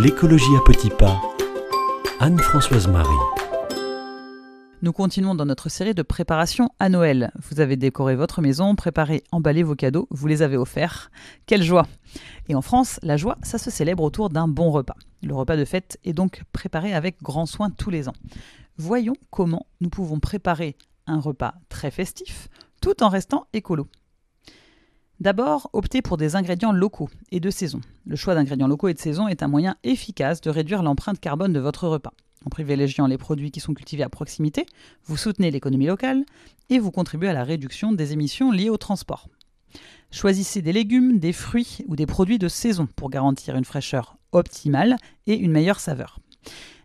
L'écologie à petits pas. Anne-Françoise Marie. Nous continuons dans notre série de préparation à Noël. Vous avez décoré votre maison, préparé, emballé vos cadeaux, vous les avez offerts. Quelle joie Et en France, la joie, ça se célèbre autour d'un bon repas. Le repas de fête est donc préparé avec grand soin tous les ans. Voyons comment nous pouvons préparer un repas très festif tout en restant écolo. D'abord, optez pour des ingrédients locaux et de saison. Le choix d'ingrédients locaux et de saison est un moyen efficace de réduire l'empreinte carbone de votre repas. En privilégiant les produits qui sont cultivés à proximité, vous soutenez l'économie locale et vous contribuez à la réduction des émissions liées au transport. Choisissez des légumes, des fruits ou des produits de saison pour garantir une fraîcheur optimale et une meilleure saveur.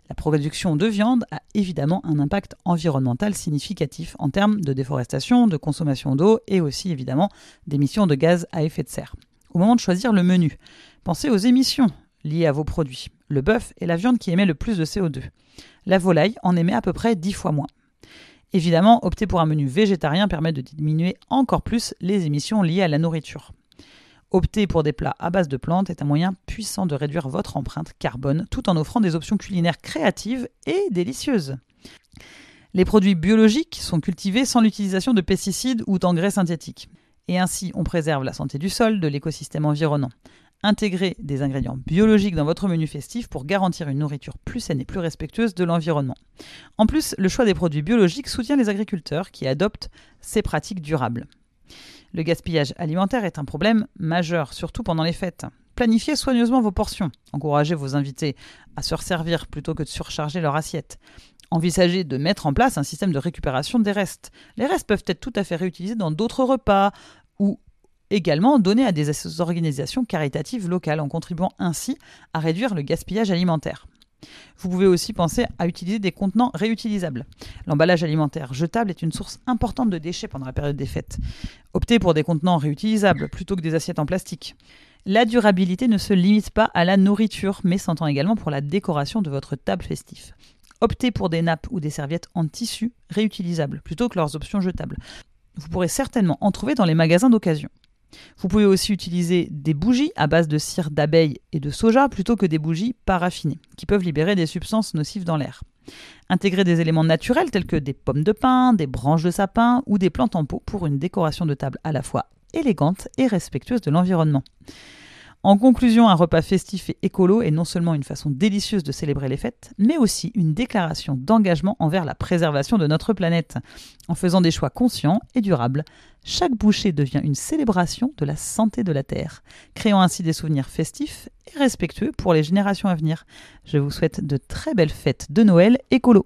La production de viande a évidemment un impact environnemental significatif en termes de déforestation, de consommation d'eau et aussi évidemment d'émissions de gaz à effet de serre. Au moment de choisir le menu, pensez aux émissions liées à vos produits. Le bœuf est la viande qui émet le plus de CO2. La volaille en émet à peu près 10 fois moins. Évidemment, opter pour un menu végétarien permet de diminuer encore plus les émissions liées à la nourriture. Opter pour des plats à base de plantes est un moyen puissant de réduire votre empreinte carbone tout en offrant des options culinaires créatives et délicieuses. Les produits biologiques sont cultivés sans l'utilisation de pesticides ou d'engrais synthétiques. Et ainsi, on préserve la santé du sol, de l'écosystème environnant. Intégrez des ingrédients biologiques dans votre menu festif pour garantir une nourriture plus saine et plus respectueuse de l'environnement. En plus, le choix des produits biologiques soutient les agriculteurs qui adoptent ces pratiques durables. Le gaspillage alimentaire est un problème majeur, surtout pendant les fêtes. Planifiez soigneusement vos portions. Encouragez vos invités à se resservir plutôt que de surcharger leur assiette. Envisagez de mettre en place un système de récupération des restes. Les restes peuvent être tout à fait réutilisés dans d'autres repas ou également donnés à des organisations caritatives locales en contribuant ainsi à réduire le gaspillage alimentaire. Vous pouvez aussi penser à utiliser des contenants réutilisables. L'emballage alimentaire jetable est une source importante de déchets pendant la période des fêtes. Optez pour des contenants réutilisables plutôt que des assiettes en plastique. La durabilité ne se limite pas à la nourriture, mais s'entend également pour la décoration de votre table festive. Optez pour des nappes ou des serviettes en tissu réutilisables plutôt que leurs options jetables. Vous pourrez certainement en trouver dans les magasins d'occasion. Vous pouvez aussi utiliser des bougies à base de cire d'abeille et de soja plutôt que des bougies paraffinées, qui peuvent libérer des substances nocives dans l'air. Intégrez des éléments naturels tels que des pommes de pin, des branches de sapin ou des plantes en pot pour une décoration de table à la fois élégante et respectueuse de l'environnement. En conclusion, un repas festif et écolo est non seulement une façon délicieuse de célébrer les fêtes, mais aussi une déclaration d'engagement envers la préservation de notre planète. En faisant des choix conscients et durables, chaque bouchée devient une célébration de la santé de la Terre, créant ainsi des souvenirs festifs et respectueux pour les générations à venir. Je vous souhaite de très belles fêtes de Noël écolo.